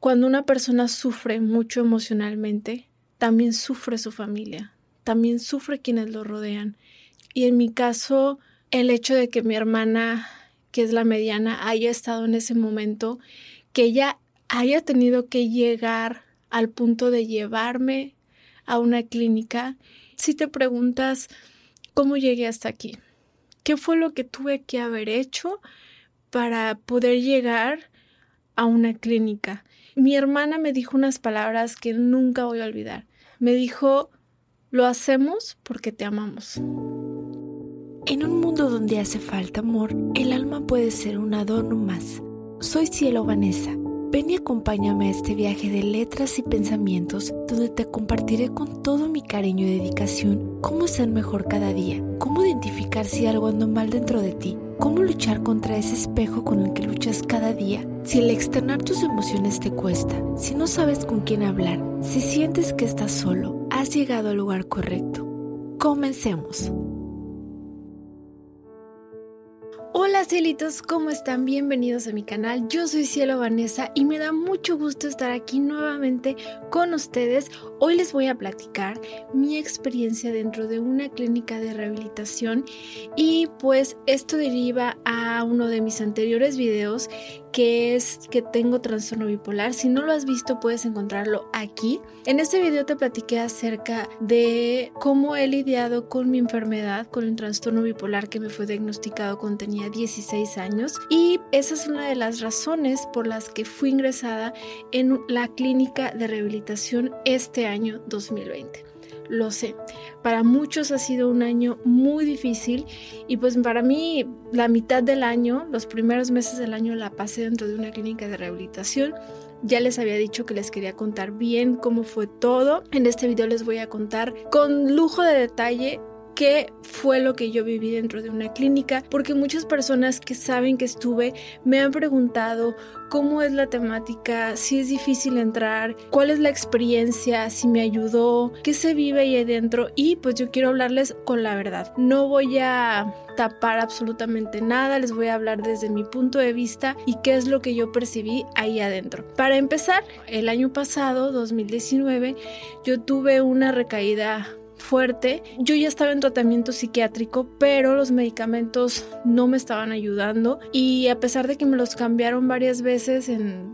cuando una persona sufre mucho emocionalmente, también sufre su familia, también sufre quienes lo rodean. Y en mi caso, el hecho de que mi hermana, que es la mediana, haya estado en ese momento, que ella haya tenido que llegar al punto de llevarme a una clínica, si te preguntas cómo llegué hasta aquí, qué fue lo que tuve que haber hecho para poder llegar a una clínica. Mi hermana me dijo unas palabras que nunca voy a olvidar. Me dijo, lo hacemos porque te amamos. En un mundo donde hace falta amor, el alma puede ser un adorno más. Soy Cielo Vanessa Ven y acompáñame a este viaje de letras y pensamientos donde te compartiré con todo mi cariño y dedicación cómo ser mejor cada día, cómo identificar si algo anda mal dentro de ti, cómo luchar contra ese espejo con el que luchas cada día. Si el externar tus emociones te cuesta, si no sabes con quién hablar, si sientes que estás solo, has llegado al lugar correcto. Comencemos. Hola cielitos, ¿cómo están? Bienvenidos a mi canal. Yo soy Cielo Vanessa y me da mucho gusto estar aquí nuevamente con ustedes. Hoy les voy a platicar mi experiencia dentro de una clínica de rehabilitación y pues esto deriva a uno de mis anteriores videos que es que tengo trastorno bipolar. Si no lo has visto, puedes encontrarlo aquí. En este video te platiqué acerca de cómo he lidiado con mi enfermedad, con el trastorno bipolar que me fue diagnosticado cuando tenía 16 años. Y esa es una de las razones por las que fui ingresada en la clínica de rehabilitación este año 2020 lo sé. Para muchos ha sido un año muy difícil y pues para mí la mitad del año, los primeros meses del año la pasé dentro de una clínica de rehabilitación. Ya les había dicho que les quería contar bien cómo fue todo. En este video les voy a contar con lujo de detalle qué fue lo que yo viví dentro de una clínica, porque muchas personas que saben que estuve me han preguntado cómo es la temática, si es difícil entrar, cuál es la experiencia, si me ayudó, qué se vive ahí adentro y pues yo quiero hablarles con la verdad. No voy a tapar absolutamente nada, les voy a hablar desde mi punto de vista y qué es lo que yo percibí ahí adentro. Para empezar, el año pasado, 2019, yo tuve una recaída fuerte. Yo ya estaba en tratamiento psiquiátrico, pero los medicamentos no me estaban ayudando y a pesar de que me los cambiaron varias veces en,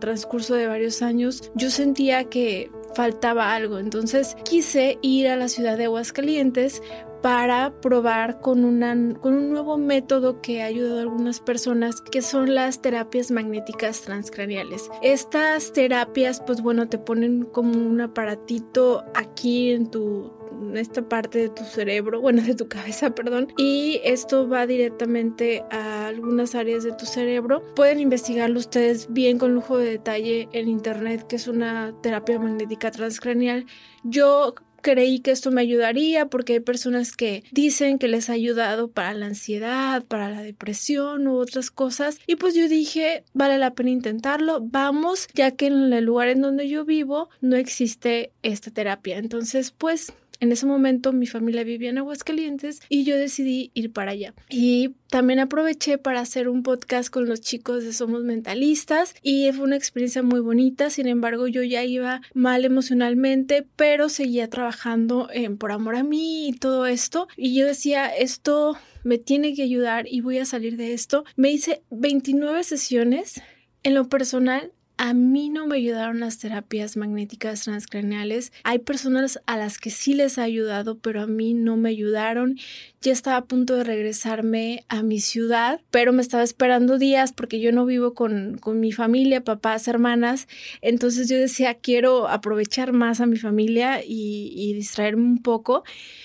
transcurso de varios años, yo sentía que faltaba algo. Entonces quise ir a la ciudad de Aguascalientes para probar con, una, con un nuevo método que ha ayudado a algunas personas, que son las terapias magnéticas transcraniales. Estas terapias, pues bueno, te ponen como un aparatito aquí en tu esta parte de tu cerebro, bueno, de tu cabeza, perdón, y esto va directamente a algunas áreas de tu cerebro. Pueden investigarlo ustedes bien con lujo de detalle en internet, que es una terapia magnética transcranial. Yo creí que esto me ayudaría porque hay personas que dicen que les ha ayudado para la ansiedad, para la depresión u otras cosas. Y pues yo dije, vale la pena intentarlo, vamos, ya que en el lugar en donde yo vivo no existe esta terapia. Entonces, pues en ese momento mi familia vivía en Aguascalientes y yo decidí ir para allá. Y también aproveché para hacer un podcast con los chicos de Somos Mentalistas y fue una experiencia muy bonita. Sin embargo, yo ya iba mal emocionalmente, pero seguía trabajando en por amor a mí y todo esto. Y yo decía, esto me tiene que ayudar y voy a salir de esto. Me hice 29 sesiones. En lo personal, a mí no me ayudaron las terapias magnéticas transcraneales. Hay personas a las que sí les ha ayudado, pero a mí no me ayudaron. Ya estaba a punto de regresarme a mi ciudad, pero me estaba esperando días porque yo no vivo con, con mi familia, papás, hermanas. Entonces yo decía, quiero aprovechar más a mi familia y, y distraerme un poco.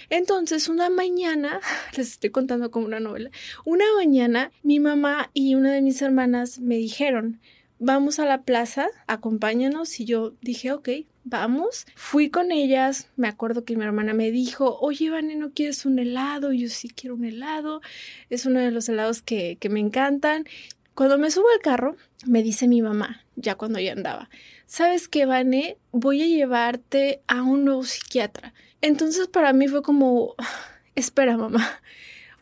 Entonces una mañana, les estoy contando como una novela, una mañana mi mamá y una de mis hermanas me dijeron, vamos a la plaza, acompáñanos. Y yo dije, ok, vamos. Fui con ellas, me acuerdo que mi hermana me dijo, oye, Vane, ¿no quieres un helado? yo sí quiero un helado, es uno de los helados que, que me encantan. Cuando me subo al carro, me dice mi mamá, ya cuando ya andaba, ¿sabes qué, Vane? Voy a llevarte a un nuevo psiquiatra. Entonces para mí fue como, espera, mamá.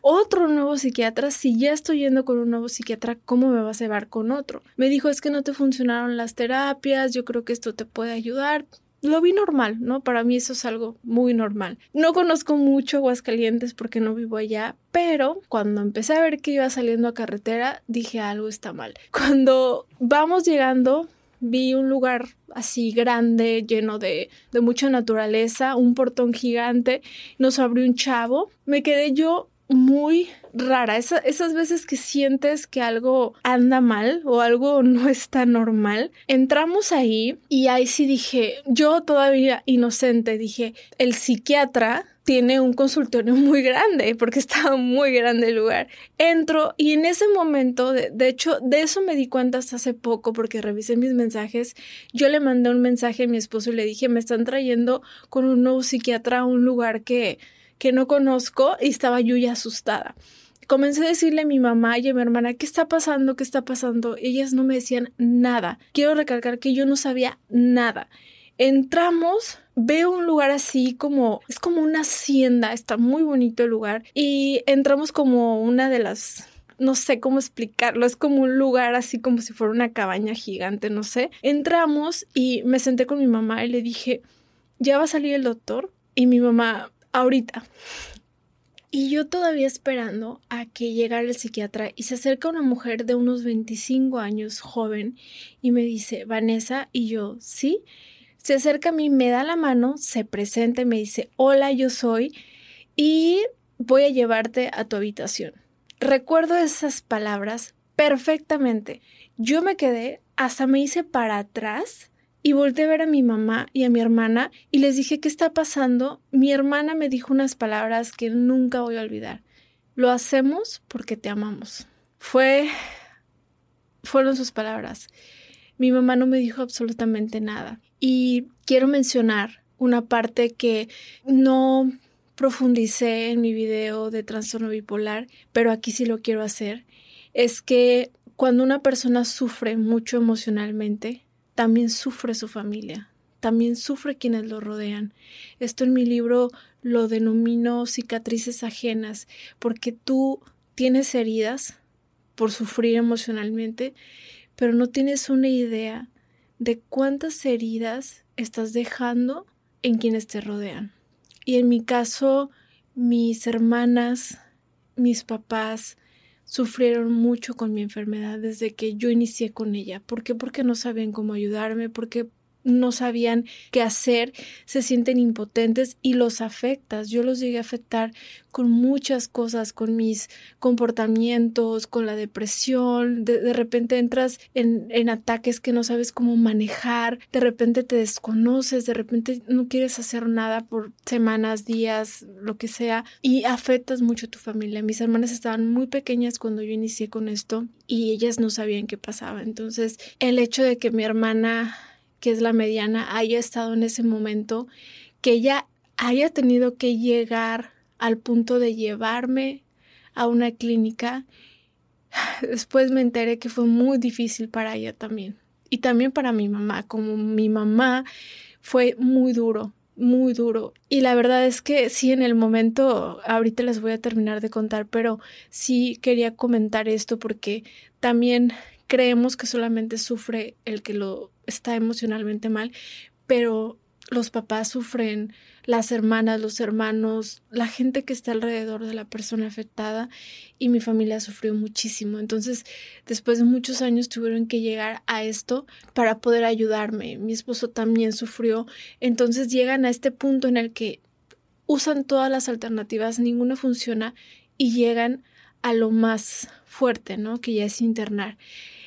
Otro nuevo psiquiatra, si ya estoy yendo con un nuevo psiquiatra, ¿cómo me vas a llevar con otro? Me dijo, es que no te funcionaron las terapias, yo creo que esto te puede ayudar lo vi normal, ¿no? Para mí eso es algo muy normal. No conozco mucho Aguascalientes porque no vivo allá, pero cuando empecé a ver que iba saliendo a carretera, dije algo está mal. Cuando vamos llegando, vi un lugar así grande, lleno de, de mucha naturaleza, un portón gigante, nos abrió un chavo, me quedé yo muy rara, esas veces que sientes que algo anda mal o algo no está normal. Entramos ahí y ahí sí dije, yo todavía inocente, dije, el psiquiatra tiene un consultorio muy grande porque estaba muy grande el lugar. Entro y en ese momento, de, de, hecho, de eso me di cuenta hasta hace poco porque revisé mis mensajes. Yo le mandé un mensaje a mi esposo y le dije, me están trayendo con un nuevo psiquiatra a un lugar que que no conozco y estaba yo ya asustada. Comencé a decirle a mi mamá y a mi hermana, ¿qué está pasando? ¿Qué está pasando? Ellas no me decían nada. Quiero recalcar que yo no sabía nada. Entramos, veo un lugar así como, es como una hacienda, está muy bonito el lugar y entramos como una de las no sé cómo explicarlo, es como un lugar así como si fuera una cabaña gigante, no sé. Entramos y me senté con mi mamá y le dije, ¿ya va a salir el doctor? Y mi mamá ahorita. Y yo todavía esperando a que llegara el psiquiatra y se acerca una mujer de unos 25 años, joven, y me dice, Vanessa, y yo, sí. Se acerca a mí, me da la mano, se presenta y me dice, hola, yo soy, y voy a llevarte a tu habitación. Recuerdo esas palabras perfectamente. Yo me quedé, hasta me hice para atrás y volteé a ver a mi mamá y a mi hermana y les dije, ¿qué está pasando? Mi hermana me dijo unas palabras que nunca voy a olvidar. Lo hacemos porque te amamos. Fue... fueron sus palabras. Mi mamá no me dijo absolutamente nada. Y quiero mencionar una parte que no profundicé en mi video de trastorno bipolar, pero aquí sí lo quiero hacer. Es que cuando una persona sufre mucho emocionalmente, también sufre su familia, también sufre quienes lo rodean. Esto en mi libro lo denomino cicatrices ajenas, porque tú tienes heridas por sufrir emocionalmente, pero no tienes una idea de cuántas heridas estás dejando en quienes te rodean. Y en mi caso, mis hermanas, mis papás, sufrieron mucho con mi enfermedad desde que yo inicié con ella. ¿Por qué? Porque no sabían cómo ayudarme, porque no sabían qué hacer, se sienten impotentes y los afectas. Yo los llegué a afectar con muchas cosas, con mis comportamientos, con la depresión. De, repente entras en, en, ataques que no sabes cómo manejar, de repente te desconoces, de repente no quieres hacer nada por semanas, días, lo que sea, y afectas mucho a tu familia. Mis hermanas estaban muy pequeñas cuando yo inicié con esto y ellas no sabían qué pasaba. Entonces, el hecho de que mi hermana que es la mediana, haya estado en ese momento, que ella haya tenido que llegar al punto de llevarme a una clínica. Después me enteré que fue muy difícil para ella también. Y también para mi mamá. Como mi mamá fue muy duro, muy duro. Y la verdad es que sí, en el momento, ahorita les voy a terminar de contar, pero sí quería comentar esto porque también creemos que solamente sufre el que lo está emocionalmente mal, pero los papás sufren, las hermanas, los hermanos, la gente que está alrededor de la persona afectada y mi familia sufrió muchísimo. Entonces, después de muchos años tuvieron que llegar a esto para poder ayudarme. Mi esposo también sufrió. Entonces llegan a este punto en el que usan todas las alternativas, ninguna funciona y llegan a lo más fuerte, ¿no? Que ya es internar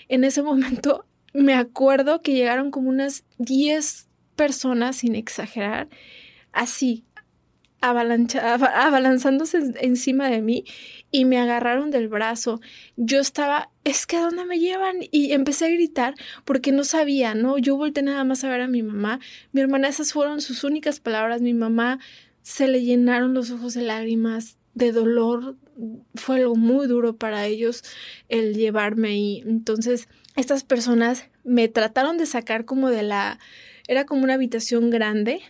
en ese momento me acuerdo que llegaron como unas 10 personas, sin exagerar, así, abalanzándose encima de mí y me agarraron del brazo. Yo estaba, es que ¿a dónde me llevan? Y empecé a gritar porque no sabía, ¿no? Yo volteé nada más a ver a mi mamá. Mi hermana, esas fueron sus únicas palabras. Mi mamá se le llenaron los ojos de lágrimas, de dolor, fue algo muy duro para ellos el llevarme y entonces estas personas me trataron de sacar como de la era como una habitación grande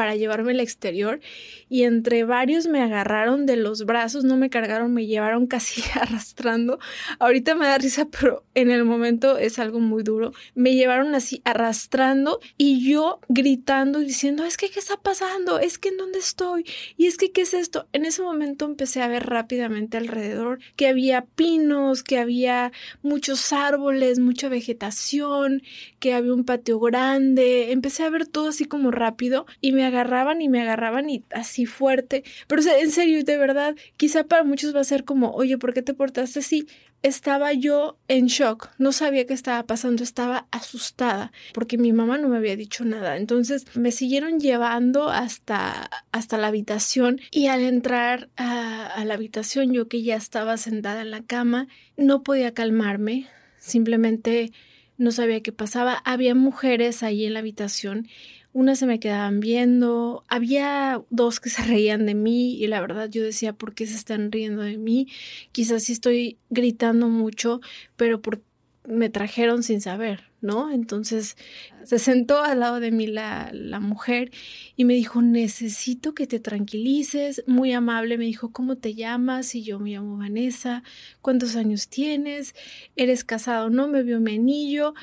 para llevarme al exterior y entre varios me agarraron de los brazos, no me cargaron, me llevaron casi arrastrando. Ahorita me da risa, pero en el momento es algo muy duro. Me llevaron así arrastrando y yo gritando diciendo, es que, ¿qué está pasando? Es que, ¿en dónde estoy? Y es que, ¿qué es esto? En ese momento empecé a ver rápidamente alrededor que había pinos, que había muchos árboles, mucha vegetación, que había un patio grande. Empecé a ver todo así como rápido y me agarraban y me agarraban y así fuerte. Pero en serio, de verdad, quizá para muchos va a ser como, oye, ¿por qué te portaste así? Estaba yo en shock, no sabía qué estaba pasando, estaba asustada porque mi mamá no me había dicho nada. Entonces me siguieron llevando hasta, hasta la habitación y al entrar a, a la habitación yo que ya estaba sentada en la cama, no podía calmarme, simplemente no sabía qué pasaba. Había mujeres ahí en la habitación unas se me quedaban viendo, había dos que se reían de mí y la verdad yo decía, ¿por qué se están riendo de mí? Quizás sí estoy gritando mucho, pero por me trajeron sin saber, ¿no? Entonces se sentó al lado de mí la, la, mujer y me dijo, necesito que te tranquilices, muy amable, me dijo, ¿cómo te llamas? Y yo me llamo Vanessa, ¿cuántos años tienes? ¿Eres casado? No, me vio mi anillo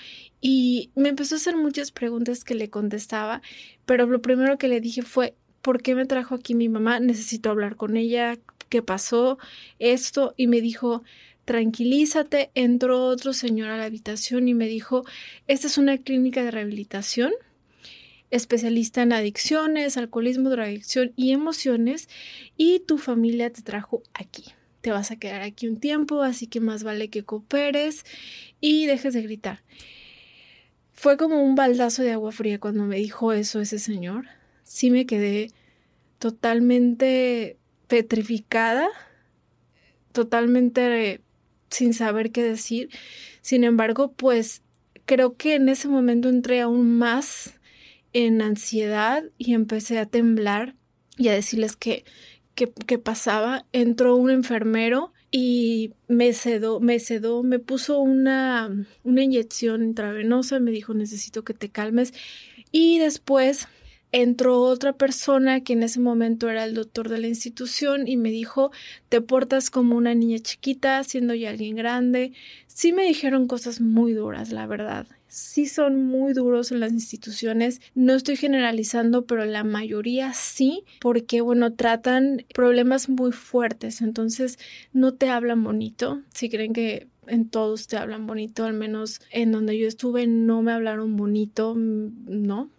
y me empezó a hacer muchas preguntas que le contestaba, pero lo primero que le dije fue, ¿por qué me trajo aquí mi mamá? Necesito hablar con ella, ¿qué pasó? Esto y me dijo, tranquilízate, entró otro señor a la habitación y me dijo, esta es una clínica de rehabilitación, especialista en adicciones, alcoholismo, drogadicción y emociones, y tu familia te trajo aquí. Te vas a quedar aquí un tiempo, así que más vale que cooperes y dejes de gritar. Fue como un baldazo de agua fría cuando me dijo eso ese señor. Sí me quedé totalmente petrificada, totalmente sin saber qué decir. Sin embargo, pues creo que en ese momento entré aún más en ansiedad y empecé a temblar y a decirles que, que, pasaba. Entró un enfermero y me sedó, me sedó, me puso una, una inyección intravenosa, me dijo necesito que te calmes y después entró otra persona que en ese momento era el doctor de la institución y me dijo, te portas como una niña chiquita, siendo ya alguien grande. Sí me dijeron cosas muy duras, la verdad. Sí son muy duros en las instituciones. No estoy generalizando, pero la mayoría sí, porque bueno, tratan problemas muy fuertes, entonces no te hablan bonito. Si creen que en todos te hablan bonito, al menos en donde yo estuve no me hablaron bonito, no.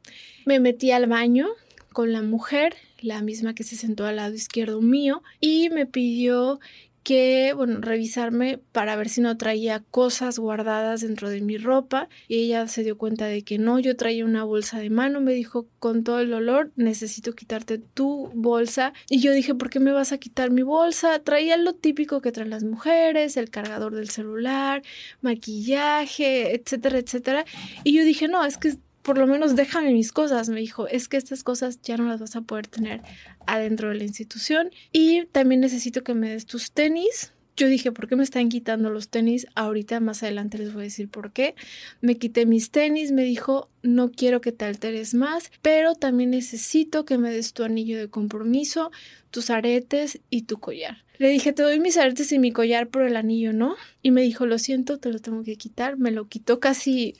Me metí al baño con la mujer, la misma que se sentó al lado izquierdo mío, y me pidió que, bueno, revisarme para ver si no traía cosas guardadas dentro de mi ropa y ella se dio cuenta de que no, yo traía una bolsa de mano, me dijo con todo el dolor, necesito quitarte tu bolsa y yo dije, ¿por qué me vas a quitar mi bolsa? Traía lo típico que traen las mujeres, el cargador del celular, maquillaje, etcétera, etcétera y yo dije, no, es que por lo menos déjame mis cosas. Me dijo, es que estas cosas ya no las vas a poder tener adentro de la institución y también necesito que me des tus tenis. Yo dije, ¿por qué me están quitando los tenis? Ahorita más adelante les voy a decir por qué. Me quité mis tenis, me dijo, no quiero que te alteres más, pero también necesito que me des tu anillo de compromiso, tus aretes y tu collar. Le dije, te doy mis aretes y mi collar, pero el anillo no. Y me dijo, lo siento, te lo tengo que quitar. Me lo quitó casi,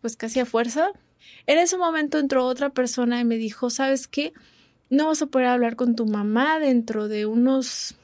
pues casi a fuerza, en ese momento entró otra persona y me dijo, ¿sabes qué? No vas a poder hablar con tu mamá dentro de unos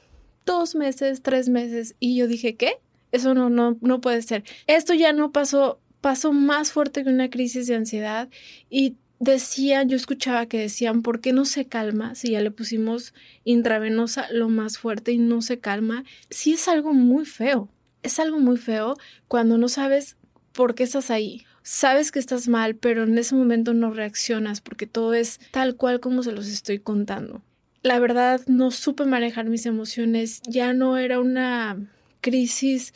dos meses, tres meses. Y yo dije, ¿qué? Eso no, no, no puede ser. Esto ya no pasó, pasó más fuerte que una crisis de ansiedad y decían, yo escuchaba que decían, ¿por qué no se calma si ya le pusimos intravenosa lo más fuerte y no se calma? Sí es algo muy feo. Es algo muy feo cuando no sabes por qué estás ahí sabes que estás mal, pero en ese momento no reaccionas porque todo es tal cual como se los estoy contando. La verdad, no supe manejar mis emociones, ya no era una crisis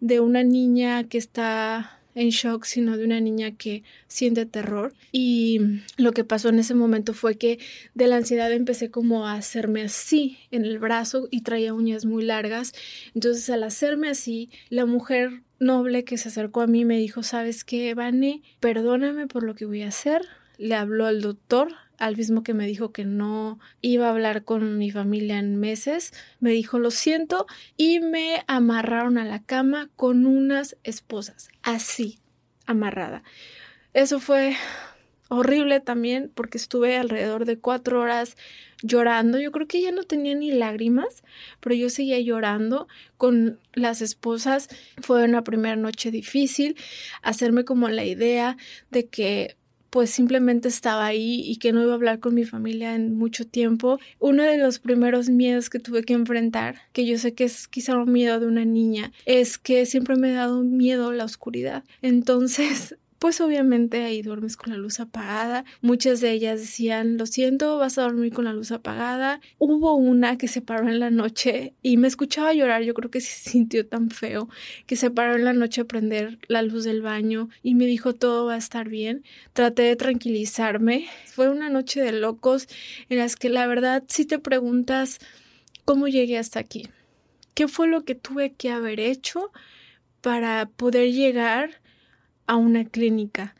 de una niña que está en shock, sino de una niña que siente terror. Y lo que pasó en ese momento fue que de la ansiedad empecé como a hacerme así en el brazo y traía uñas muy largas. Entonces al hacerme así, la mujer noble que se acercó a mí me dijo, ¿sabes qué, Vane? Perdóname por lo que voy a hacer. Le habló al doctor al mismo que me dijo que no iba a hablar con mi familia en meses, me dijo lo siento y me amarraron a la cama con unas esposas, así, amarrada. Eso fue horrible también porque estuve alrededor de cuatro horas llorando. Yo creo que ya no tenía ni lágrimas, pero yo seguía llorando con las esposas. Fue una primera noche difícil hacerme como la idea de que pues simplemente estaba ahí y que no iba a hablar con mi familia en mucho tiempo. Uno de los primeros miedos que tuve que enfrentar, que yo sé que es quizá un miedo de una niña, es que siempre me ha dado miedo la oscuridad. Entonces pues obviamente ahí duermes con la luz apagada. Muchas de ellas decían, lo siento, vas a dormir con la luz apagada. Hubo una que se paró en la noche y me escuchaba llorar, yo creo que se sintió tan feo, que se paró en la noche a prender la luz del baño y me dijo, todo va a estar bien. Traté de tranquilizarme. Fue una noche de locos en las que la verdad si te preguntas cómo llegué hasta aquí, qué fue lo que tuve que haber hecho para poder llegar a una clínica,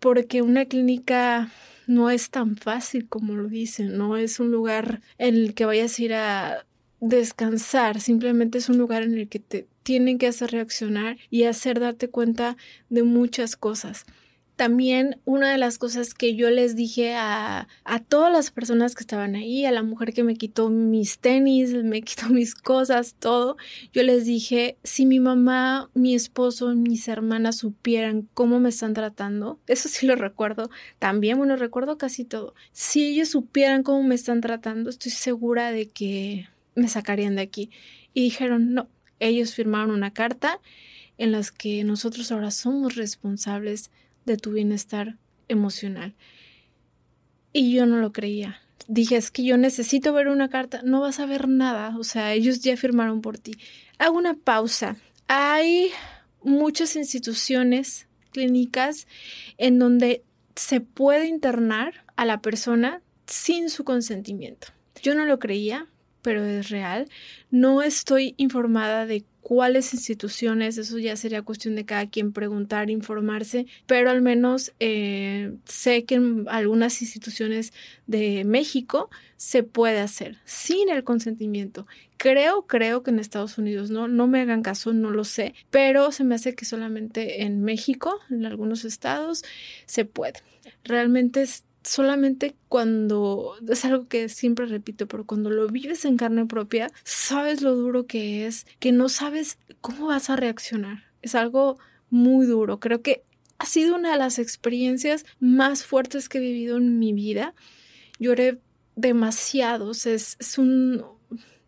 porque una clínica no es tan fácil como lo dicen, no es un lugar en el que vayas a ir a descansar, simplemente es un lugar en el que te tienen que hacer reaccionar y hacer darte cuenta de muchas cosas. También una de las cosas que yo les dije a, a, todas las personas que estaban ahí, a la mujer que me quitó mis tenis, me quitó mis cosas, todo, yo les dije, si mi mamá, mi esposo, mis hermanas supieran cómo me están tratando, eso sí lo recuerdo también, bueno, recuerdo casi todo, si ellos supieran cómo me están tratando, estoy segura de que me sacarían de aquí. Y dijeron, no, ellos firmaron una carta en las que nosotros ahora somos responsables de tu bienestar emocional. Y yo no lo creía. Dije, es que yo necesito ver una carta. No vas a ver nada. O sea, ellos ya firmaron por ti. Hago una pausa. Hay muchas instituciones clínicas en donde se puede internar a la persona sin su consentimiento. Yo no lo creía, pero es real. No estoy informada de cuáles instituciones, eso ya sería cuestión de cada quien preguntar, informarse, pero al menos eh, sé que en algunas instituciones de México se puede hacer sin el consentimiento. Creo, creo que en Estados Unidos no, no me hagan caso, no lo sé, pero se me hace que solamente en México, en algunos estados, se puede. Realmente es solamente cuando, es algo que siempre repito, pero cuando lo vives en carne propia, sabes lo duro que es, que no sabes cómo vas a reaccionar. Es algo muy duro. Creo que ha sido una de las experiencias más fuertes que he vivido en mi vida. Lloré demasiado, es, es un,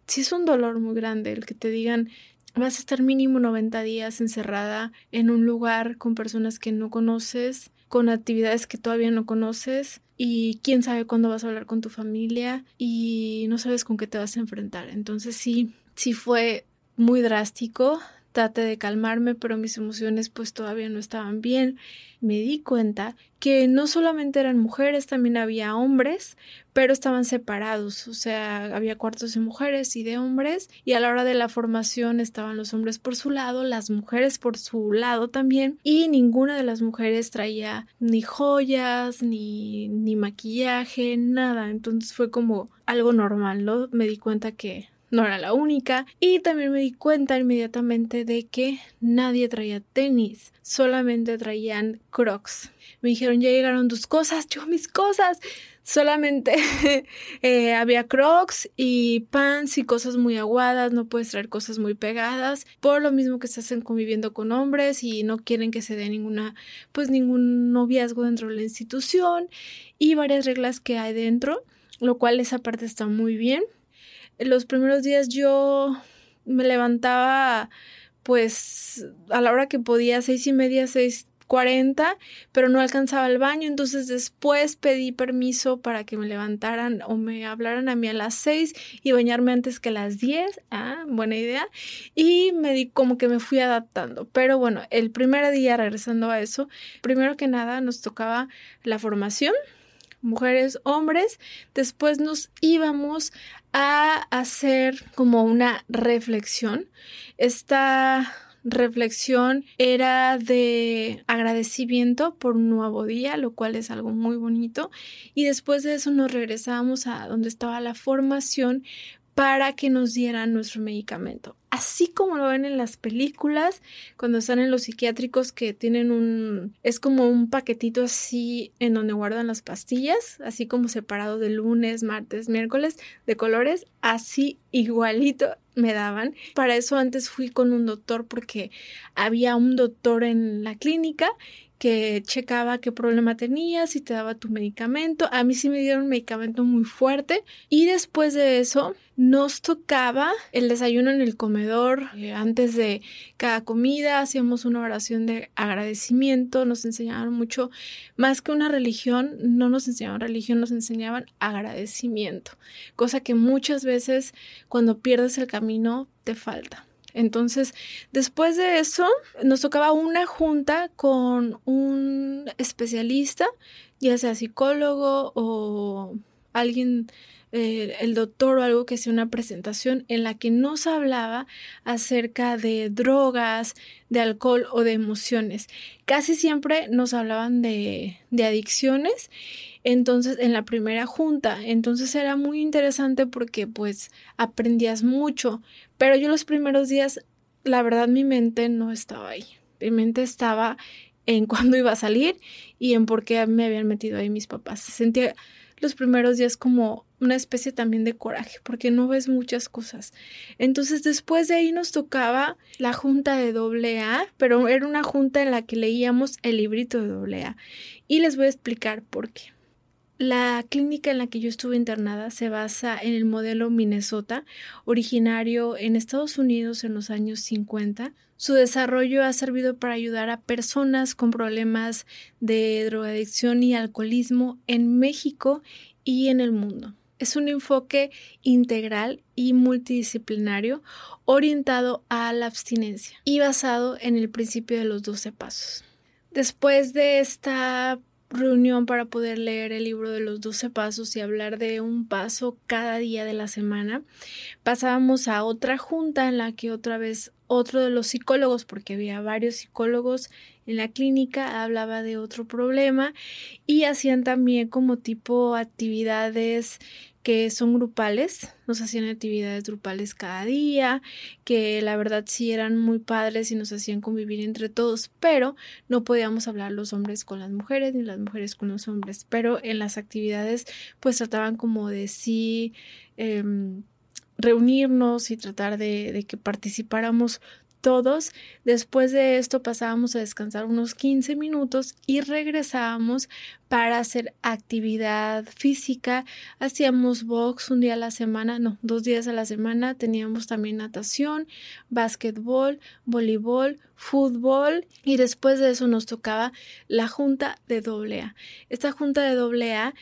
sí es un dolor muy grande el que te digan vas a estar mínimo 90 días encerrada en un lugar con personas que no conoces, con actividades que todavía no conoces y quién sabe cuándo vas a hablar con tu familia y no sabes con qué te vas a enfrentar. Entonces sí, sí fue muy drástico. Traté de calmarme, pero mis emociones pues todavía no estaban bien. Me di cuenta que no solamente eran mujeres, también había hombres, pero estaban separados, o sea, había cuartos de mujeres y de hombres, y a la hora de la formación estaban los hombres por su lado, las mujeres por su lado también, y ninguna de las mujeres traía ni joyas, ni, ni maquillaje, nada, entonces fue como algo normal, ¿no? Me di cuenta que no era la única y también me di cuenta inmediatamente de que nadie traía tenis, solamente traían crocs. Me dijeron, ya llegaron tus cosas, yo mis cosas. Solamente eh, había crocs y pants y cosas muy aguadas, no puedes traer cosas muy pegadas, por lo mismo que estás conviviendo con hombres y no quieren que se dé ninguna, pues ningún noviazgo dentro de la institución y varias reglas que hay dentro, lo cual esa parte está muy bien los primeros días yo me levantaba pues a la hora que podía, seis y media, seis cuarenta, pero no alcanzaba el baño, entonces después pedí permiso para que me levantaran o me hablaran a mí a las seis y bañarme antes que las diez, ah, buena idea, y me di como que me fui adaptando, pero bueno, el primer día regresando a eso, primero que nada nos tocaba la formación, mujeres, hombres, después nos íbamos a hacer como una reflexión. Esta reflexión era de agradecimiento por un nuevo día, lo cual es algo muy bonito. Y después de eso nos regresamos a donde estaba la formación para que nos dieran nuestro medicamento. Así como lo ven en las películas, cuando están en los psiquiátricos que tienen un, es como un paquetito así en donde guardan las pastillas, así como separado de lunes, martes, miércoles, de colores, así igualito me daban. Para eso antes fui con un doctor porque había un doctor en la clínica que checaba qué problema tenías y te daba tu medicamento. A mí sí me dieron un medicamento muy fuerte y después de eso nos tocaba el desayuno en el comedor. Eh, antes de cada comida hacíamos una oración de agradecimiento, nos enseñaban mucho, más que una religión, no nos enseñaban religión, nos enseñaban agradecimiento, cosa que muchas veces cuando pierdes el camino te falta. Entonces, después de eso, nos tocaba una junta con un especialista, ya sea psicólogo o alguien eh, el doctor o algo que sea una presentación en la que nos hablaba acerca de drogas, de alcohol o de emociones. Casi siempre nos hablaban de, de adicciones, entonces en la primera junta, entonces era muy interesante porque pues aprendías mucho, pero yo los primeros días, la verdad mi mente no estaba ahí, mi mente estaba en cuándo iba a salir y en por qué me habían metido ahí mis papás. Sentía los primeros días como una especie también de coraje, porque no ves muchas cosas. Entonces después de ahí nos tocaba la junta de doble A, pero era una junta en la que leíamos el librito de doble A. Y les voy a explicar por qué. La clínica en la que yo estuve internada se basa en el modelo Minnesota, originario en Estados Unidos en los años 50. Su desarrollo ha servido para ayudar a personas con problemas de drogadicción y alcoholismo en México y en el mundo. Es un enfoque integral y multidisciplinario orientado a la abstinencia y basado en el principio de los 12 pasos. Después de esta reunión para poder leer el libro de los 12 pasos y hablar de un paso cada día de la semana, pasábamos a otra junta en la que otra vez otro de los psicólogos, porque había varios psicólogos en la clínica, hablaba de otro problema y hacían también como tipo actividades que son grupales, nos hacían actividades grupales cada día, que la verdad sí eran muy padres y nos hacían convivir entre todos, pero no podíamos hablar los hombres con las mujeres ni las mujeres con los hombres, pero en las actividades pues trataban como de sí em, reunirnos y tratar de, que participáramos todos. Después de esto pasábamos a descansar unos 15 minutos y regresábamos para hacer actividad física. Hacíamos box un día a la semana, no, dos días a la semana. Teníamos también natación, básquetbol, voleibol, fútbol y después de eso nos tocaba la junta de doble A. Esta junta de doble A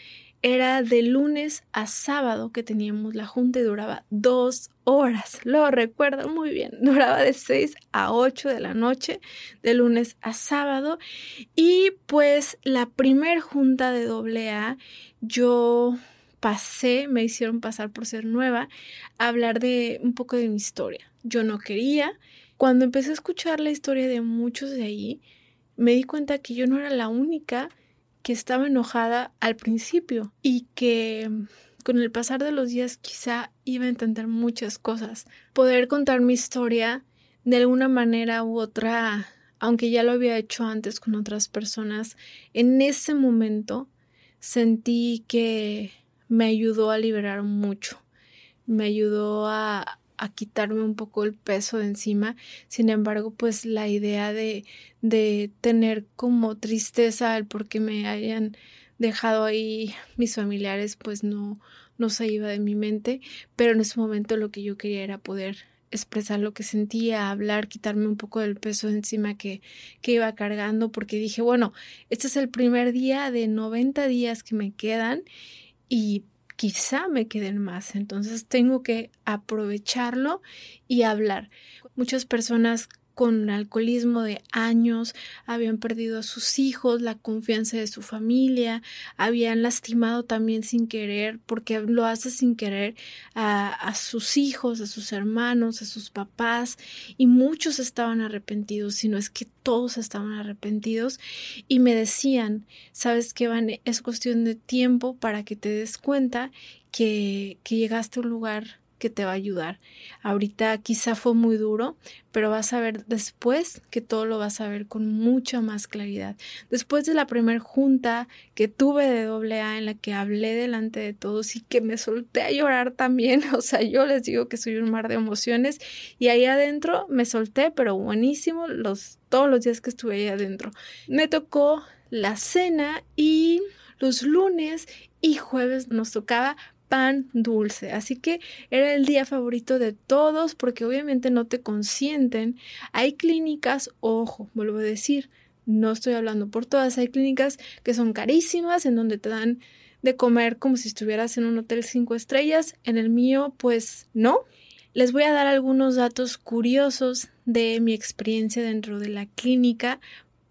era de lunes a sábado que teníamos la junta y duraba dos horas. Lo recuerdo muy bien. Duraba de 6 a 8 de la noche, de lunes a sábado. Y pues la primer junta de doble A, yo pasé, me hicieron pasar por ser nueva, a hablar de un poco de mi historia. Yo no quería. Cuando empecé a escuchar la historia de muchos de ahí, me di cuenta que yo no era la única que estaba enojada al principio y que con el pasar de los días quizá iba a entender muchas cosas. Poder contar mi historia de alguna manera u otra, aunque ya lo había hecho antes con otras personas, en ese momento sentí que me ayudó a liberar mucho, me ayudó a, a quitarme un poco el peso de encima. Sin embargo, pues la idea de, de tener como tristeza el por qué me hayan dejado ahí mis familiares, pues no, no se iba de mi mente, pero en ese momento lo que yo quería era poder expresar lo que sentía, hablar, quitarme un poco del peso de encima que, que iba cargando, porque dije, bueno, este es el primer día de 90 días que me quedan y quizá me queden más. Entonces tengo que aprovecharlo y hablar. Muchas personas con alcoholismo de años, habían perdido a sus hijos, la confianza de su familia, habían lastimado también sin querer, porque lo hace sin querer a, a, sus hijos, a sus hermanos, a sus papás, y muchos estaban arrepentidos, si no es que todos estaban arrepentidos, y me decían, sabes que van, es cuestión de tiempo para que te des cuenta que, que llegaste a un lugar que te va a ayudar. Ahorita quizá fue muy duro, pero vas a ver después que todo lo vas a ver con mucha más claridad. Después de la primera junta que tuve de doble A en la que hablé delante de todos y que me solté a llorar también, o sea, yo les digo que soy un mar de emociones y ahí adentro me solté, pero buenísimo los todos los días que estuve ahí adentro. Me tocó la cena y los lunes y jueves nos tocaba pan dulce. Así que era el día favorito de todos porque obviamente no te consienten. Hay clínicas, ojo, vuelvo a decir, no estoy hablando por todas, hay clínicas que son carísimas en donde te dan de comer como si estuvieras en un hotel cinco estrellas. En el mío, pues no. Les voy a dar algunos datos curiosos de mi experiencia dentro de la clínica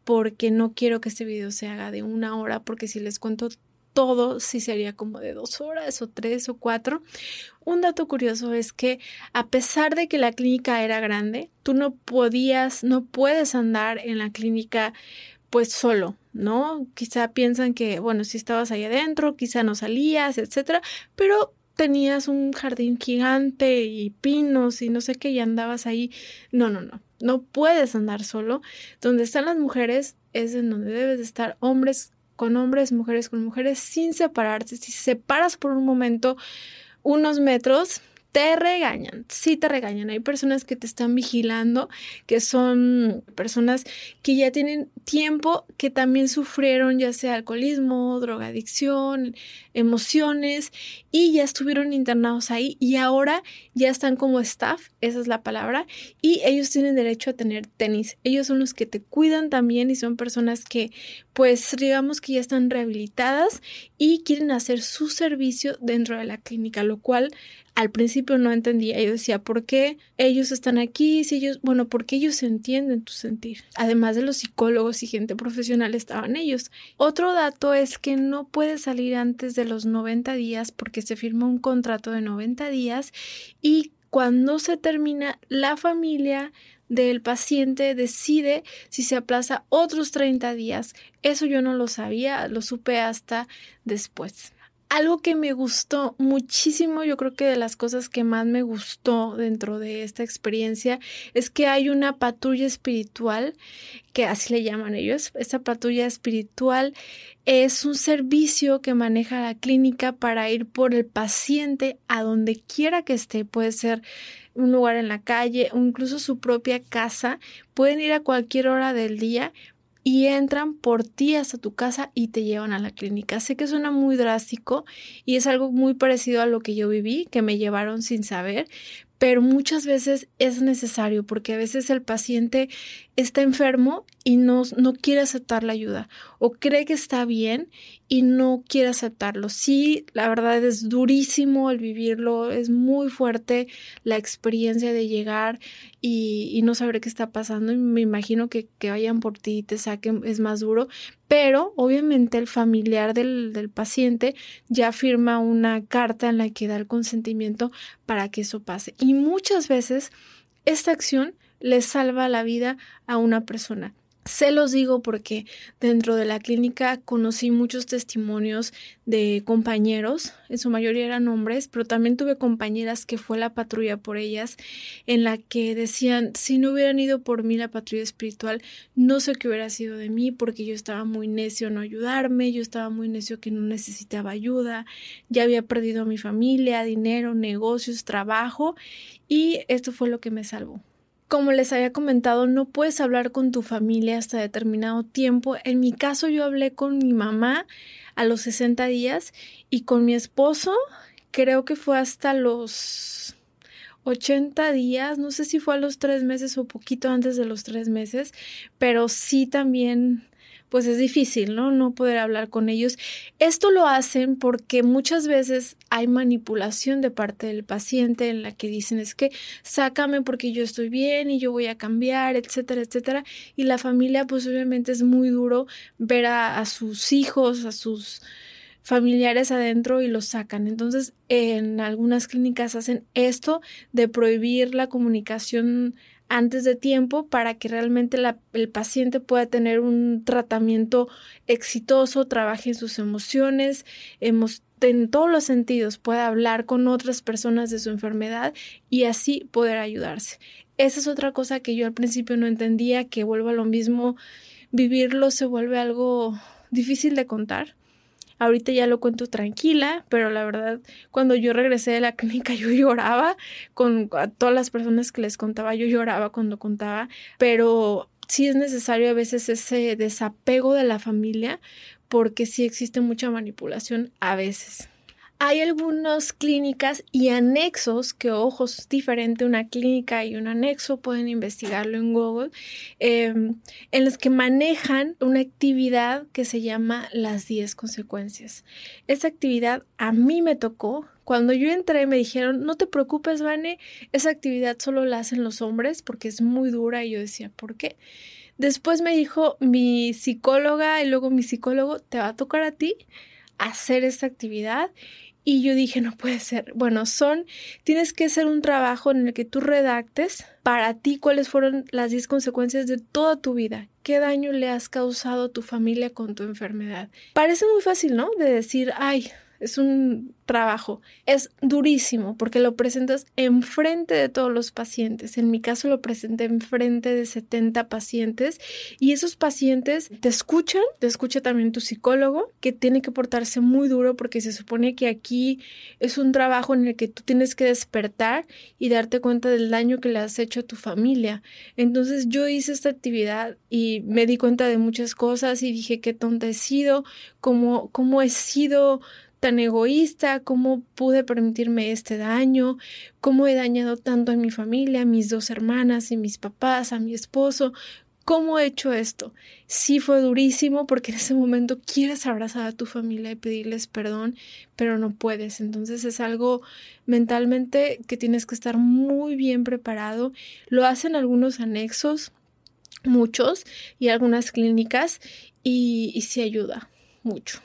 porque no quiero que este video se haga de una hora porque si les cuento todo sí sería como de dos horas o tres o cuatro. Un dato curioso es que a pesar de que la clínica era grande, tú no podías, no puedes andar en la clínica pues solo, ¿no? Quizá piensan que, bueno, si estabas ahí adentro, quizá no salías, etcétera, pero tenías un jardín gigante y pinos y no sé qué y andabas ahí. No, no, no. No puedes andar solo. Donde están las mujeres es en donde debes de estar hombres con hombres, mujeres con mujeres, sin separarse. Si separas por un momento unos metros, te regañan, sí te regañan. Hay personas que te están vigilando, que son personas que ya tienen tiempo, que también sufrieron ya sea alcoholismo, drogadicción, emociones y ya estuvieron internados ahí y ahora ya están como staff, esa es la palabra, y ellos tienen derecho a tener tenis. Ellos son los que te cuidan también y son personas que pues digamos que ya están rehabilitadas y quieren hacer su servicio dentro de la clínica, lo cual al principio no entendía. Yo decía, ¿por qué ellos están aquí? Si ellos, bueno, porque ellos entienden tu sentir. Además de los psicólogos y gente profesional estaban ellos. Otro dato es que no puedes salir antes de los 90 días porque se firma un contrato de 90 días y cuando se termina la familia del paciente decide si se aplaza otros 30 días. Eso yo no lo sabía, lo supe hasta después algo que me gustó muchísimo, yo creo que de las cosas que más me gustó dentro de esta experiencia es que hay una patrulla espiritual, que así le llaman ellos. Esta patrulla espiritual es un servicio que maneja la clínica para ir por el paciente a donde quiera que esté. Puede ser un lugar en la calle o incluso su propia casa. Pueden ir a cualquier hora del día y entran por ti hasta tu casa y te llevan a la clínica. Sé que suena muy drástico y es algo muy parecido a lo que yo viví, que me llevaron sin saber, pero muchas veces es necesario porque a veces el paciente está enfermo y no, no quiere aceptar la ayuda o cree que está bien y no quiere aceptarlo. Sí, la verdad es durísimo el vivirlo, es muy fuerte la experiencia de llegar y, no saber qué está pasando y me imagino que, que vayan por ti y te saquen es más duro, pero obviamente el familiar del, del, paciente ya firma una carta en la que da el consentimiento para que eso pase. Y muchas veces esta acción le salva la vida a una persona. Se los digo porque dentro de la clínica conocí muchos testimonios de compañeros, en su mayoría eran hombres, pero también tuve compañeras que fue la patrulla por ellas, en la que decían, si no hubieran ido por mí la patrulla espiritual, no sé qué hubiera sido de mí porque yo estaba muy necio no ayudarme, yo estaba muy necio que no necesitaba ayuda, ya había perdido a mi familia, dinero, negocios, trabajo y esto fue lo que me salvó. Como les había comentado, no puedes hablar con tu familia hasta determinado tiempo. En mi caso, yo hablé con mi mamá a los 60 días y con mi esposo creo que fue hasta los 80 días, no sé si fue a los tres meses o poquito antes de los tres meses, pero sí también pues es difícil, ¿no? No poder hablar con ellos. Esto lo hacen porque muchas veces hay manipulación de parte del paciente en la que dicen es que sácame porque yo estoy bien y yo voy a cambiar, etcétera, etcétera. Y la familia, pues obviamente es muy duro ver a, a sus hijos, a sus familiares adentro y los sacan. Entonces, en algunas clínicas hacen esto de prohibir la comunicación antes de tiempo para que realmente el paciente pueda tener un tratamiento exitoso, trabaje en sus emociones, en todos los sentidos, pueda hablar con otras personas de su enfermedad y así poder ayudarse. Esa es otra cosa que yo al principio no entendía, que vuelvo a lo mismo, vivirlo se vuelve algo difícil de contar Ahorita ya lo cuento tranquila, pero la verdad, cuando yo regresé de la clínica yo lloraba con a todas las personas que les contaba, yo lloraba cuando contaba, pero sí es necesario a veces ese desapego de la familia porque sí existe mucha manipulación a veces. Hay algunas clínicas y anexos que, ojos, es diferente una clínica y un anexo, pueden investigarlo en Google, em, en los que manejan una actividad que se llama las 10 consecuencias. Esa actividad a mí me tocó. Cuando yo entré me dijeron, no te preocupes, Vane, esa actividad solo la hacen los hombres porque es muy dura y yo decía, ¿por qué? Después me dijo mi psicóloga y luego mi psicólogo, te va a tocar a ti hacer esta actividad y yo dije, no puede ser. Bueno, son, tienes que hacer un trabajo en el que tú redactes para ti cuáles fueron las 10 consecuencias de toda tu vida. ¿Qué daño le has causado a tu familia con tu enfermedad? Parece muy fácil, ¿no? De decir, ay, es un trabajo. Es durísimo porque lo presentas enfrente de todos los pacientes. En mi caso lo presenté enfrente de 70 pacientes y esos pacientes te escuchan, te escucha también tu psicólogo, que tiene que portarse muy duro porque se supone que aquí es un trabajo en el que tú tienes que despertar y darte cuenta del daño que le has hecho a tu familia. Entonces yo hice esta actividad y me di cuenta de muchas cosas y dije qué tonta he sido, cómo, cómo he sido tan egoísta, cómo pude permitirme este daño, cómo he dañado tanto a mi familia, a mis dos hermanas y mis papás, a mi esposo, ¿Cómo he hecho esto? Sí fue durísimo porque en ese momento quieres abrazar a tu familia y pedirles perdón, pero no puedes. Entonces es algo mentalmente que tienes que estar muy bien preparado. Lo hacen algunos anexos, muchos, y algunas clínicas, y, y sí ayuda mucho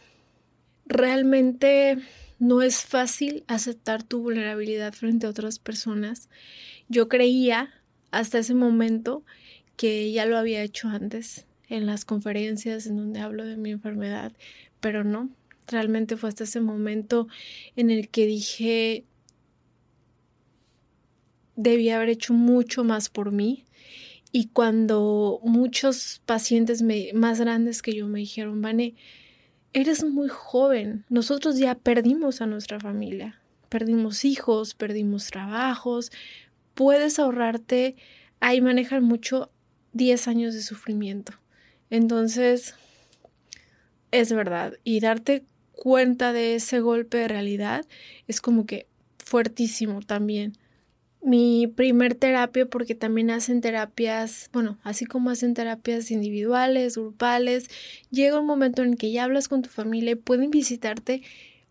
realmente no es fácil aceptar tu vulnerabilidad frente a otras personas. Yo creía hasta ese momento que ya lo había hecho antes en las conferencias en donde hablo de mi enfermedad, pero no, realmente fue hasta ese momento en el que dije, debía haber hecho mucho más por mí. Y cuando muchos pacientes más grandes que yo me dijeron, Vane, eres muy joven. Nosotros ya perdimos a nuestra familia. Perdimos hijos, perdimos trabajos. Puedes ahorrarte, ahí manejan mucho 10 años de sufrimiento. Entonces, es verdad. Y darte cuenta de ese golpe de realidad es como que fuertísimo también mi primer terapia porque también hacen terapias, bueno, así como hacen terapias individuales, grupales, llega un momento en que ya hablas con tu familia y pueden visitarte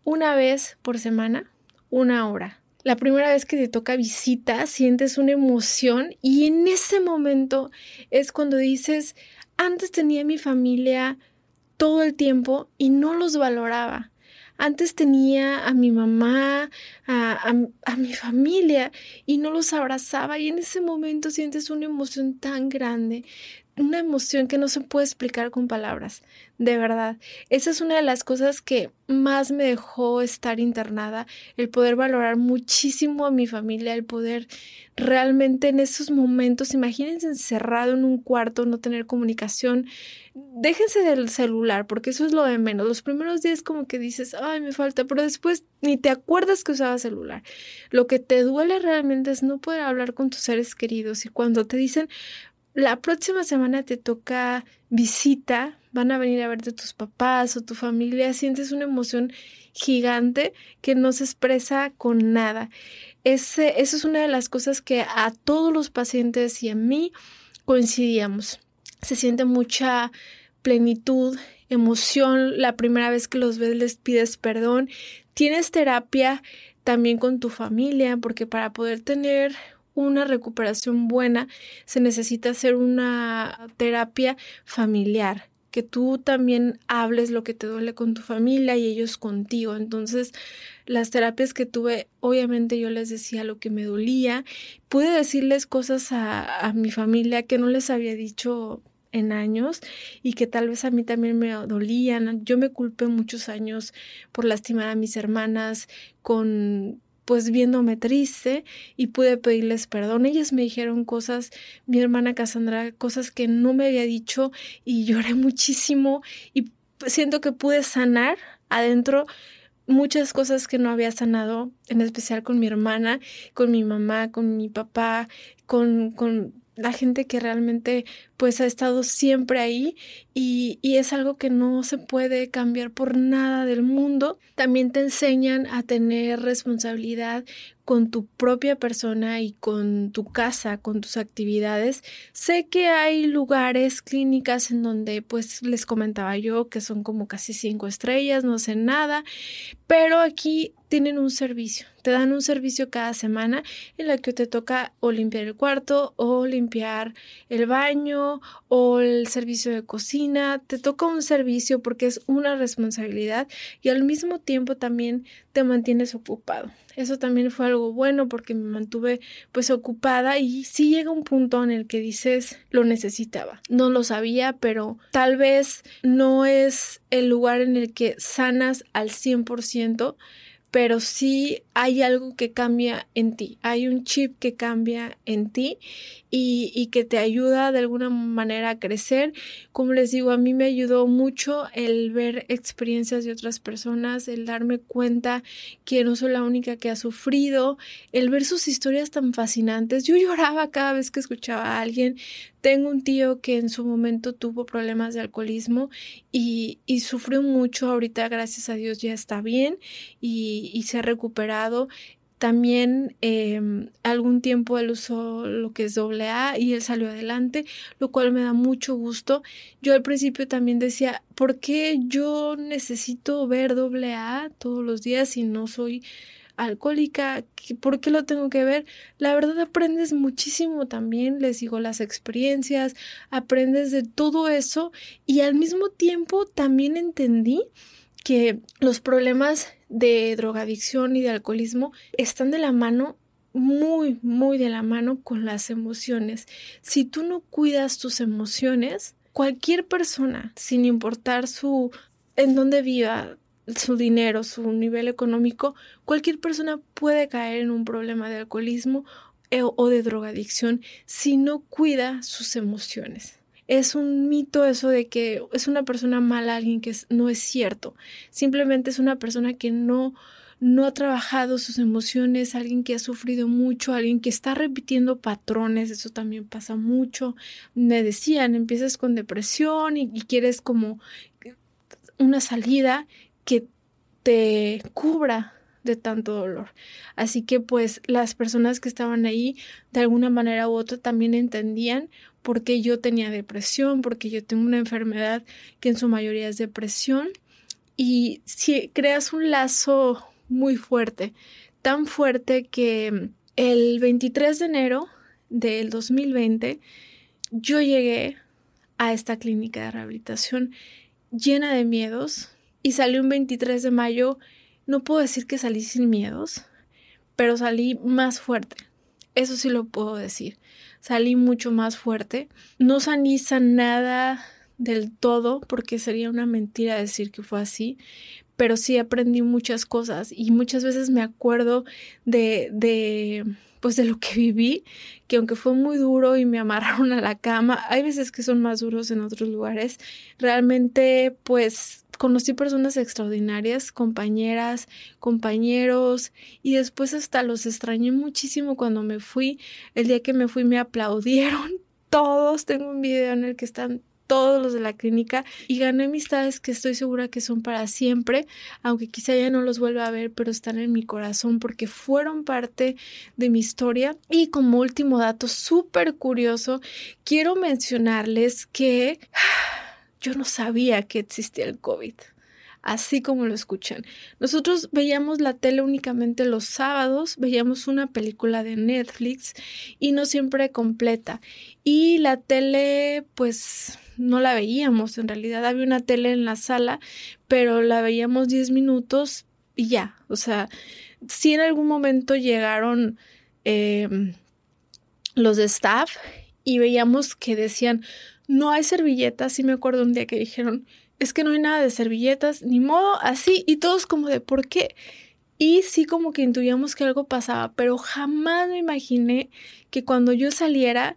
una vez por semana, una hora. La primera vez que te toca visita, sientes una emoción y en ese momento es cuando dices, antes tenía mi familia todo el tiempo y no los valoraba. Antes tenía a mi mamá, a, a, mi familia y no los abrazaba y en ese momento sientes una emoción tan grande, una emoción que no se puede explicar con palabras, de verdad. Esa es una de las cosas que más me dejó estar internada, el poder valorar muchísimo a mi familia, el poder realmente en esos momentos, imagínense encerrado en un cuarto, no tener comunicación, déjense del celular, porque eso es lo de menos. Los primeros días como que dices, ay, me falta, pero después ni te acuerdas que usaba celular. Lo que te duele realmente es no poder hablar con tus seres queridos y cuando te dicen, la próxima semana te toca visita, van a venir a verte tus papás o tu familia, sientes una emoción gigante que no se expresa con nada. Ese, eso es una de las cosas que a todos los pacientes y a mí coincidíamos se siente mucha plenitud, emoción, la primera vez que los ves les pides perdón, tienes terapia también con tu familia, porque para poder tener una recuperación buena se necesita hacer una terapia familiar que tú también hables lo que te duele con tu familia y ellos contigo. Entonces, las terapias que tuve, obviamente yo les decía lo que me dolía. Pude decirles cosas a, a mi familia que no les había dicho en años y que tal vez a mí también me dolían. Yo me culpé muchos años por lastimar a mis hermanas con pues viéndome triste y pude pedirles perdón. Ellas me dijeron cosas, mi hermana Cassandra, cosas que no me había dicho y lloré muchísimo y siento que pude sanar adentro muchas cosas que no había sanado, en especial con mi hermana, con mi mamá, con mi papá, con, con la gente que realmente pues ha estado siempre ahí y, y, es algo que no se puede cambiar por nada del mundo. También te enseñan a tener responsabilidad con tu propia persona y con tu casa, con tus actividades. Sé que hay lugares, clínicas en donde pues les comentaba yo que son como casi cinco estrellas, no sé nada, pero aquí tienen un servicio, te dan un servicio cada semana en la que te toca o limpiar el cuarto o limpiar el baño o el servicio de cocina, te toca un servicio porque es una responsabilidad y al mismo tiempo también te mantienes ocupado. Eso también fue algo bueno porque me mantuve pues ocupada y sí llega un punto en el que dices lo necesitaba. No lo sabía, pero tal vez no es el lugar en el que sanas al 100%, pero sí hay algo que cambia en ti, hay un chip que cambia en ti y, y, que te ayuda de alguna manera a crecer. Como les digo, a mí me ayudó mucho el ver experiencias de otras personas, el darme cuenta que no soy la única que ha sufrido, el ver sus historias tan fascinantes. Yo lloraba cada vez que escuchaba a alguien. Tengo un tío que en su momento tuvo problemas de alcoholismo y, y sufrió mucho. Ahorita, gracias a Dios, ya está bien y, y se ha recuperado también eh, algún tiempo él usó lo que es doble A y él salió adelante, lo cual me da mucho gusto. Yo al principio también decía, ¿por qué yo necesito ver doble A todos los días si no soy alcohólica? ¿Por qué lo tengo que ver? La verdad aprendes muchísimo también, les digo, las experiencias, aprendes de todo eso y al mismo tiempo también entendí que los problemas de drogadicción y de alcoholismo están de la mano muy, muy de la mano con las emociones. Si tú no cuidas tus emociones, cualquier persona, sin importar su en dónde viva, su dinero, su nivel económico, cualquier persona puede caer en un problema de alcoholismo eh, o de drogadicción si no cuida sus emociones es un mito eso de que es una persona mala alguien que no es cierto. Simplemente es una persona que no no ha trabajado sus emociones, alguien que ha sufrido mucho, alguien que está repitiendo patrones, eso también pasa mucho. Me decían, empiezas con depresión y, y quieres como una salida que te cubra de tanto dolor. Así que pues las personas que estaban ahí de alguna manera u otra también entendían por qué yo tenía depresión, porque yo tengo una enfermedad que en su mayoría es depresión. Y si creas un lazo muy fuerte, tan fuerte que el 23 de enero del 2020 yo llegué a esta clínica de rehabilitación llena de miedos y salí un 23 de mayo no puedo decir que salí sin miedos, pero salí más fuerte. Eso sí lo puedo decir. Salí mucho más fuerte. No salí nada del todo, porque sería una mentira decir que fue así, pero sí aprendí muchas cosas y muchas veces me acuerdo de, de pues de lo que viví, que aunque fue muy duro y me amarraron a la cama, hay veces que son más duros en otros lugares, realmente pues conocí personas extraordinarias, compañeras, compañeros, y después hasta los extrañé muchísimo cuando me fui. El día que me fui me aplaudieron todos. Tengo un video en el que están todos los de la clínica y gané amistades que estoy segura que son para siempre, aunque quizá ya no los vuelva a ver, pero están en mi corazón porque fueron parte de mi historia. Y como último dato súper curioso, quiero mencionarles que yo no sabía que existía el COVID así como lo escuchan. Nosotros veíamos la tele únicamente los sábados, veíamos una película de Netflix y no siempre completa. Y la tele, pues no la veíamos, en realidad había una tele en la sala, pero la veíamos 10 minutos y ya. O sea, si en algún momento llegaron em, los de staff y veíamos que decían, no hay servilletas, y me acuerdo un día que dijeron, es que no hay nada de servilletas, ni modo, así, y todos como de por qué. Y sí como que intuíamos que algo pasaba, pero jamás me imaginé que cuando yo saliera,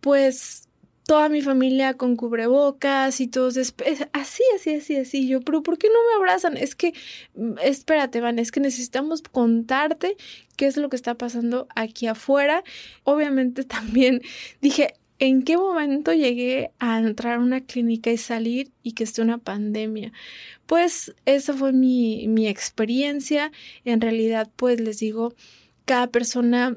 pues toda mi familia con cubrebocas y todos así, así, así, así. Yo, pero ¿por qué no me abrazan? Es que, mm, espérate, Van, es que necesitamos contarte qué es lo que está pasando aquí afuera. Obviamente también dije, ¿En qué momento llegué a entrar a una clínica y salir y que esté una pandemia? Pues esa fue mi, mi experiencia. En realidad, pues les digo, cada persona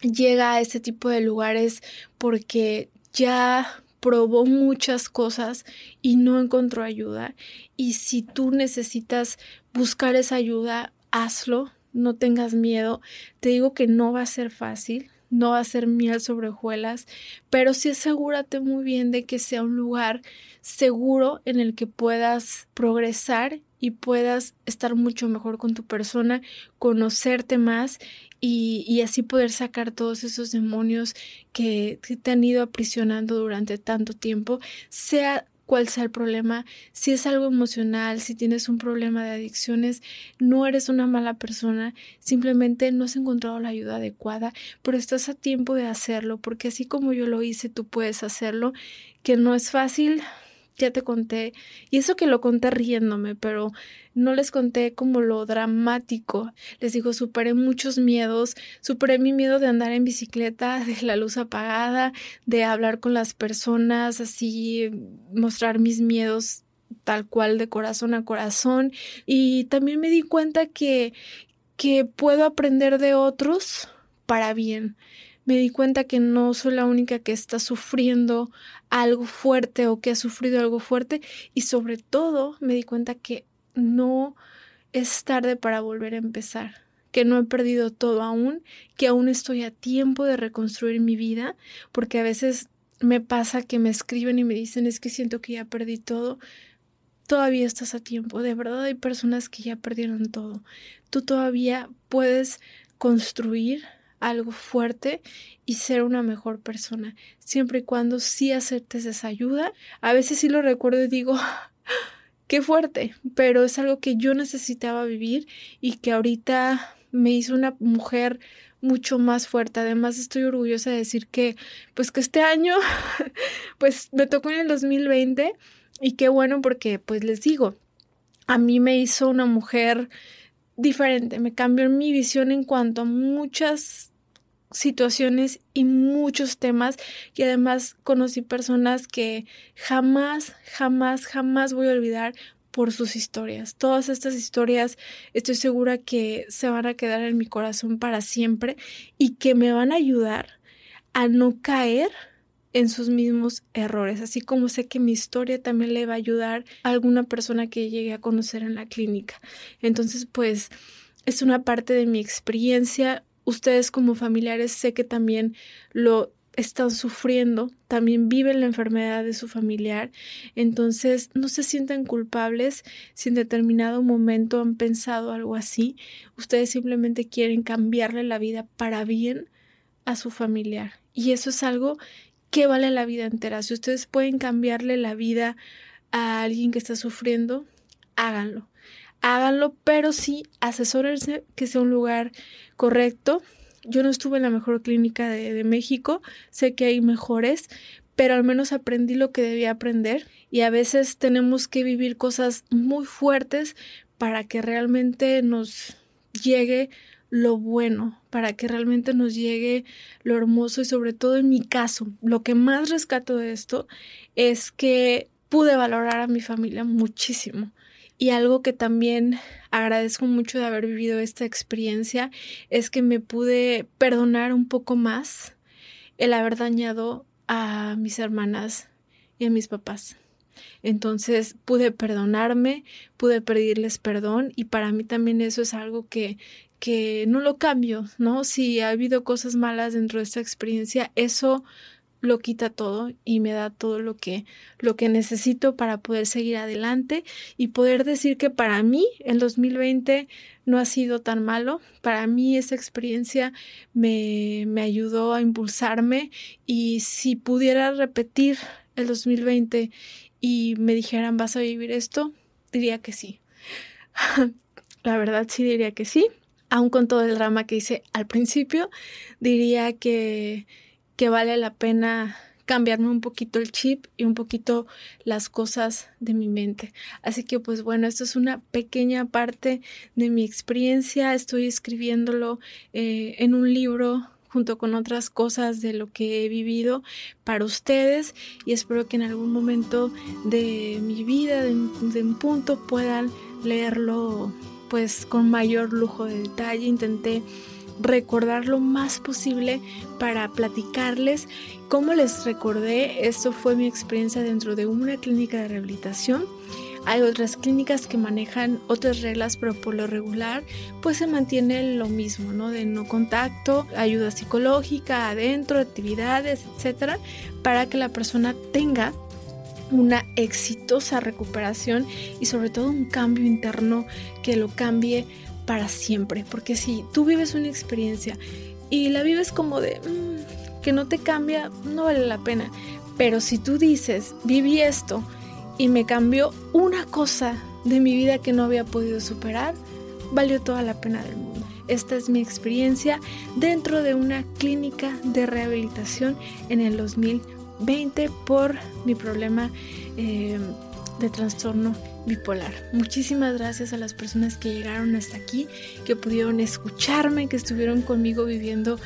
llega a este tipo de lugares porque ya probó muchas cosas y no encontró ayuda. Y si tú necesitas buscar esa ayuda, hazlo, no tengas miedo. Te digo que no va a ser fácil, no va a ser miel sobre hojuelas, pero sí asegúrate muy bien de que sea un lugar seguro en el que puedas progresar y puedas estar mucho mejor con tu persona, conocerte más y, y, así poder sacar todos esos demonios que, te han ido aprisionando durante tanto tiempo, sea cuál sea el problema, si es algo emocional, si tienes un problema de adicciones, no eres una mala persona, simplemente no has encontrado la ayuda adecuada, pero estás a tiempo de hacerlo, porque así como yo lo hice, tú puedes hacerlo, que no es fácil, ya te conté, y eso que lo conté riéndome, pero no les conté como lo dramático. Les digo, superé muchos miedos, superé mi miedo de andar en bicicleta, de la luz apagada, de hablar con las personas, así, mostrar mis miedos tal cual de corazón a corazón. Y también me di cuenta que, que puedo aprender de otros para bien me di cuenta que no soy la única que está sufriendo algo fuerte o que ha sufrido algo fuerte y sobre todo me di cuenta que no es tarde para volver a empezar, que no he perdido todo aún, que aún estoy a tiempo de reconstruir mi vida, porque a veces me pasa que me escriben y me dicen es que siento que ya perdí todo. Todavía estás a tiempo, de verdad hay personas que ya perdieron todo. Tú todavía puedes construir algo fuerte y ser una mejor persona, siempre y cuando sí aceptes esa ayuda. A veces sí lo recuerdo y digo, qué fuerte, pero es algo que yo necesitaba vivir y que ahorita me hizo una mujer mucho más fuerte. Además, estoy orgullosa de decir que, pues que este año, pues me tocó en el 2020 y qué bueno porque, pues les digo, a mí me hizo una mujer diferente, me cambió mi visión en cuanto a muchas situaciones y muchos temas y además conocí personas que jamás, jamás, jamás voy a olvidar por sus historias. Todas estas historias estoy segura que se van a quedar en mi corazón para siempre y que me van a ayudar a no caer en sus mismos errores, así como sé que mi historia también le va a ayudar a alguna persona que llegue a conocer en la clínica. Entonces, pues es una parte de mi experiencia, ustedes como familiares sé que también lo están sufriendo, también viven la enfermedad de su familiar, entonces no se sientan culpables si en determinado momento han pensado algo así, ustedes simplemente quieren cambiarle la vida para bien a su familiar y eso es algo que vale la vida entera. Si ustedes pueden cambiarle la vida a alguien que está sufriendo, háganlo háganlo, pero sí asesórense que sea un lugar correcto. Yo no estuve en la mejor clínica de, de, México, sé que hay mejores, pero al menos aprendí lo que debía aprender y a veces tenemos que vivir cosas muy fuertes para que realmente nos llegue lo bueno, para que realmente nos llegue lo hermoso y sobre todo en mi caso, lo que más rescato de esto es que pude valorar a mi familia muchísimo. Y algo que también agradezco mucho de haber vivido esta experiencia es que me pude perdonar un poco más el haber dañado a mis hermanas y a mis papás. Entonces pude perdonarme, pude pedirles perdón y para mí también eso es algo que, que no lo cambio, ¿no? Si ha habido cosas malas dentro de esta experiencia, eso lo quita todo y me da todo lo que lo que necesito para poder seguir adelante y poder decir que para mí el 2020 no ha sido tan malo. Para mí esa experiencia me, me ayudó a impulsarme y si pudiera repetir el 2020 y me dijeran vas a vivir esto, diría que sí. La verdad sí diría que sí. Aún con todo el drama que hice al principio, diría que que vale la pena cambiarme un poquito el chip y un poquito las cosas de mi mente. Así que pues bueno, esto es una pequeña parte de mi experiencia. Estoy escribiéndolo eh, en un libro junto con otras cosas de lo que he vivido para ustedes y espero que en algún momento de mi vida, de, de un punto, puedan leerlo pues con mayor lujo de detalle. Intenté recordar lo más posible para platicarles. Como les recordé, esto fue mi experiencia dentro de una clínica de rehabilitación. Hay otras clínicas que manejan otras reglas, pero por lo regular, pues se mantiene lo mismo, ¿no? De no contacto, ayuda psicológica adentro, actividades, etcétera, para que la persona tenga una exitosa recuperación y sobre todo un cambio interno que lo cambie para siempre. Porque si tú vives una experiencia y la vives como de mm, que no te cambia, no vale la pena. Pero si tú dices, viví esto y me cambió una cosa de mi vida que no había podido superar, valió toda la pena del mundo. Esta es mi experiencia dentro de una clínica de rehabilitación en el 2020 por mi problema eh, de trastorno bipolar. Muchísimas gracias a las personas que llegaron hasta aquí, que pudieron escucharme, que estuvieron conmigo viviendo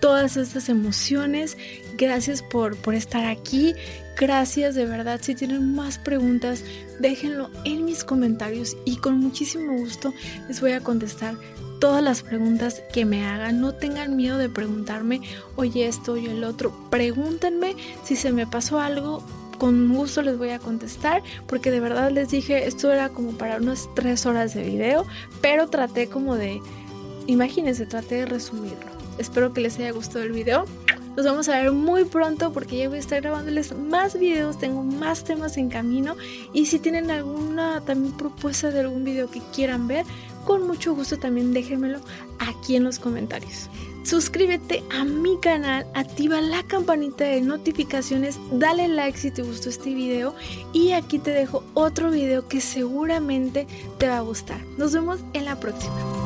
todas estas emociones. Gracias por, por estar aquí. Gracias de verdad. Si tienen más preguntas, déjenlo en mis comentarios y con muchísimo gusto les voy a contestar todas las preguntas que me hagan. No tengan miedo de preguntarme, oye esto, oye el otro. Pregúntenme si se me pasó algo con gusto les voy a contestar porque de verdad les dije esto era como para unas tres horas de video pero traté como de imagínense traté de resumirlo. Espero que les haya gustado el video. Nos vamos a ver muy pronto porque ya voy a estar grabándoles más videos, tengo más temas en camino y si tienen alguna también propuesta de algún video que quieran ver, con mucho gusto también déjenmelo aquí en los comentarios suscríbete a mi canal, activa la campanita de notificaciones, dale like si te gustó este video y aquí te dejo otro video que seguramente te va a gustar. Nos vemos en la próxima.